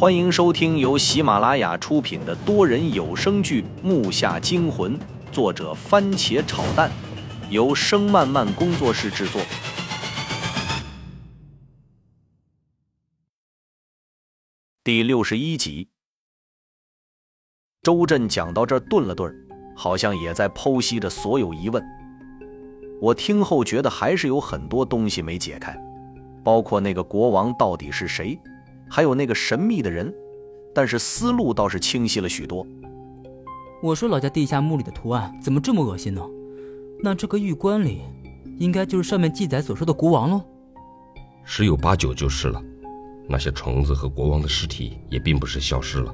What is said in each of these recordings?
欢迎收听由喜马拉雅出品的多人有声剧《木下惊魂》，作者番茄炒蛋，由声漫漫工作室制作。第六十一集，周震讲到这顿了顿，好像也在剖析着所有疑问。我听后觉得还是有很多东西没解开，包括那个国王到底是谁。还有那个神秘的人，但是思路倒是清晰了许多。我说老家地下墓里的图案怎么这么恶心呢？那这个玉棺里，应该就是上面记载所说的国王喽？十有八九就是了。那些虫子和国王的尸体也并不是消失了。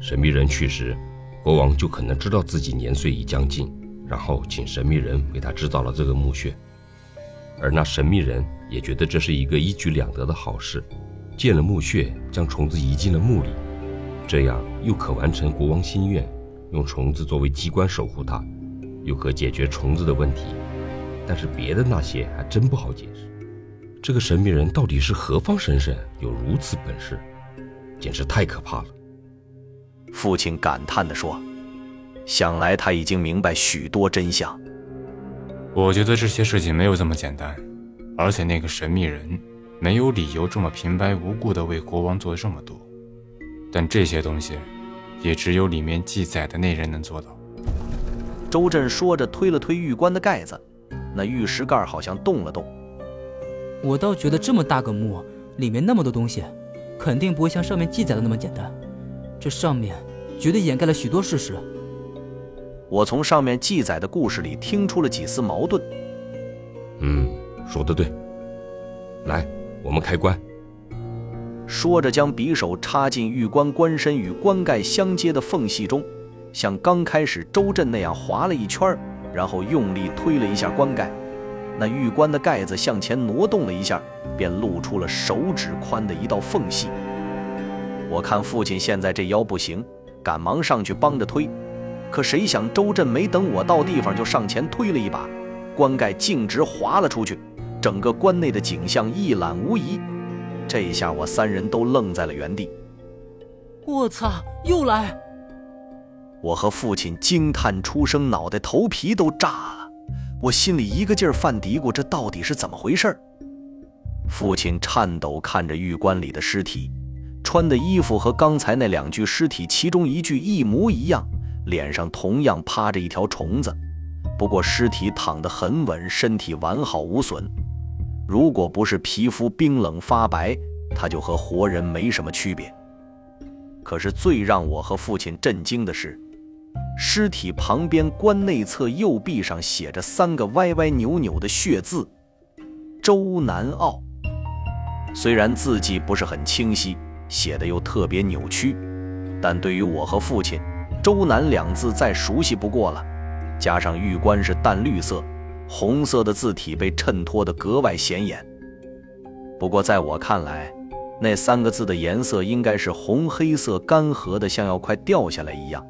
神秘人去时，国王就可能知道自己年岁已将近，然后请神秘人为他制造了这个墓穴。而那神秘人也觉得这是一个一举两得的好事。建了墓穴，将虫子移进了墓里，这样又可完成国王心愿，用虫子作为机关守护它，又可解决虫子的问题。但是别的那些还真不好解释。这个神秘人到底是何方神圣，有如此本事，简直太可怕了。父亲感叹地说：“想来他已经明白许多真相。我觉得这些事情没有这么简单，而且那个神秘人……”没有理由这么平白无故的为国王做这么多，但这些东西，也只有里面记载的那人能做到。周震说着，推了推玉棺的盖子，那玉石盖好像动了动。我倒觉得这么大个墓，里面那么多东西，肯定不会像上面记载的那么简单。这上面绝对掩盖了许多事实。我从上面记载的故事里听出了几丝矛盾。嗯，说的对。来。我们开棺。说着，将匕首插进玉棺棺身与棺盖相接的缝隙中，像刚开始周震那样划了一圈，然后用力推了一下棺盖。那玉棺的盖子向前挪动了一下，便露出了手指宽的一道缝隙。我看父亲现在这腰不行，赶忙上去帮着推。可谁想周震没等我到地方，就上前推了一把，棺盖径直滑了出去。整个关内的景象一览无遗，这下我三人都愣在了原地。我操！又来！我和父亲惊叹出声，脑袋头皮都炸了。我心里一个劲儿犯嘀咕：这到底是怎么回事？父亲颤抖看着玉棺里的尸体，穿的衣服和刚才那两具尸体其中一具一模一样，脸上同样趴着一条虫子，不过尸体躺得很稳，身体完好无损。如果不是皮肤冰冷发白，他就和活人没什么区别。可是最让我和父亲震惊的是，尸体旁边棺内侧右臂上写着三个歪歪扭扭的血字：“周南傲”。虽然字迹不是很清晰，写的又特别扭曲，但对于我和父亲，“周南”两字再熟悉不过了。加上玉棺是淡绿色。红色的字体被衬托得格外显眼。不过在我看来，那三个字的颜色应该是红黑色，干涸的像要快掉下来一样，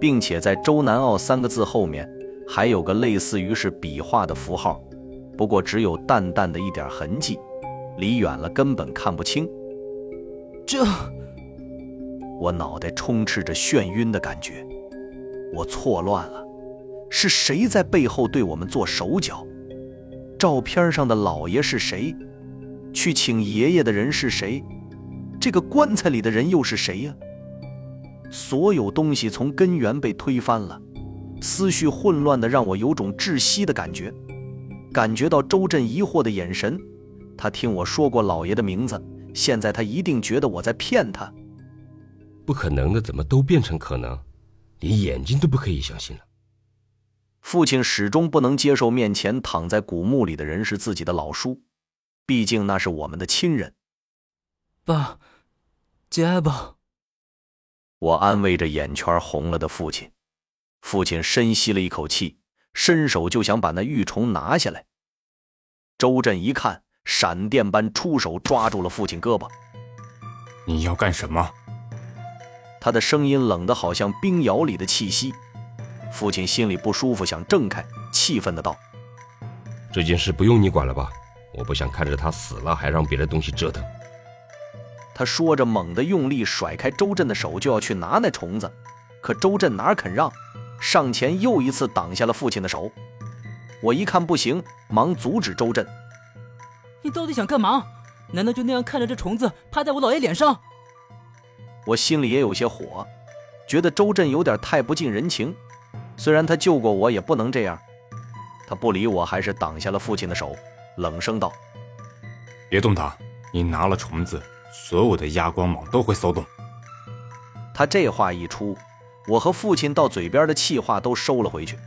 并且在“周南奥”三个字后面还有个类似于是笔画的符号，不过只有淡淡的一点痕迹，离远了根本看不清。这……我脑袋充斥着眩晕的感觉，我错乱了。是谁在背后对我们做手脚？照片上的老爷是谁？去请爷爷的人是谁？这个棺材里的人又是谁呀？所有东西从根源被推翻了，思绪混乱的让我有种窒息的感觉。感觉到周震疑惑的眼神，他听我说过老爷的名字，现在他一定觉得我在骗他。不可能的，怎么都变成可能？连眼睛都不可以相信了。父亲始终不能接受面前躺在古墓里的人是自己的老叔，毕竟那是我们的亲人。爸，节哀吧。我安慰着眼圈红了的父亲。父亲深吸了一口气，伸手就想把那玉虫拿下来。周震一看，闪电般出手抓住了父亲胳膊。你要干什么？他的声音冷得好像冰窑里的气息。父亲心里不舒服，想挣开，气愤的道：“这件事不用你管了吧？我不想看着他死了，还让别的东西折腾。”他说着，猛地用力甩开周震的手，就要去拿那虫子，可周震哪肯让，上前又一次挡下了父亲的手。我一看不行，忙阻止周震：“你到底想干嘛？难道就那样看着这虫子趴在我老爷脸上？”我心里也有些火，觉得周震有点太不近人情。虽然他救过我，也不能这样。他不理我，还是挡下了父亲的手，冷声道：“别动他，你拿了虫子。”所有的压光蟒都会骚动。他这话一出，我和父亲到嘴边的气话都收了回去。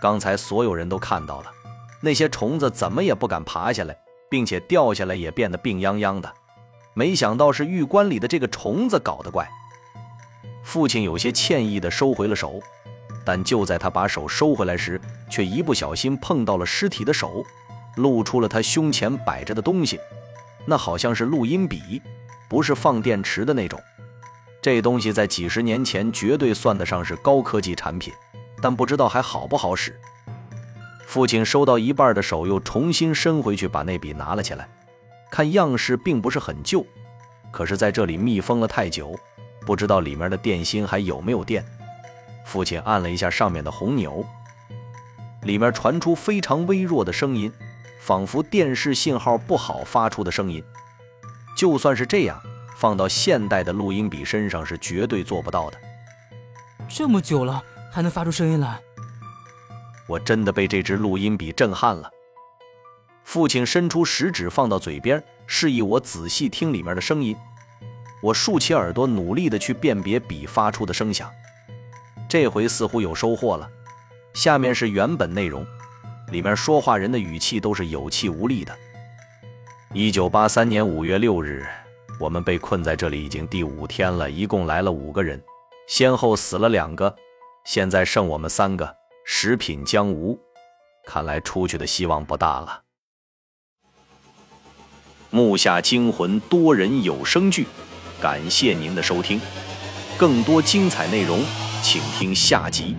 刚才所有人都看到了，那些虫子怎么也不敢爬下来，并且掉下来也变得病殃殃的。没想到是玉棺里的这个虫子搞的怪。父亲有些歉意地收回了手，但就在他把手收回来时，却一不小心碰到了尸体的手，露出了他胸前摆着的东西。那好像是录音笔，不是放电池的那种。这东西在几十年前绝对算得上是高科技产品，但不知道还好不好使。父亲收到一半的手又重新伸回去，把那笔拿了起来，看样式并不是很旧，可是在这里密封了太久，不知道里面的电芯还有没有电。父亲按了一下上面的红钮，里面传出非常微弱的声音。仿佛电视信号不好发出的声音，就算是这样，放到现代的录音笔身上是绝对做不到的。这么久了还能发出声音来，我真的被这支录音笔震撼了。父亲伸出食指放到嘴边，示意我仔细听里面的声音。我竖起耳朵，努力的去辨别笔发出的声响。这回似乎有收获了。下面是原本内容。里面说话人的语气都是有气无力的。一九八三年五月六日，我们被困在这里已经第五天了，一共来了五个人，先后死了两个，现在剩我们三个，食品将无，看来出去的希望不大了。木下惊魂多人有声剧，感谢您的收听，更多精彩内容，请听下集。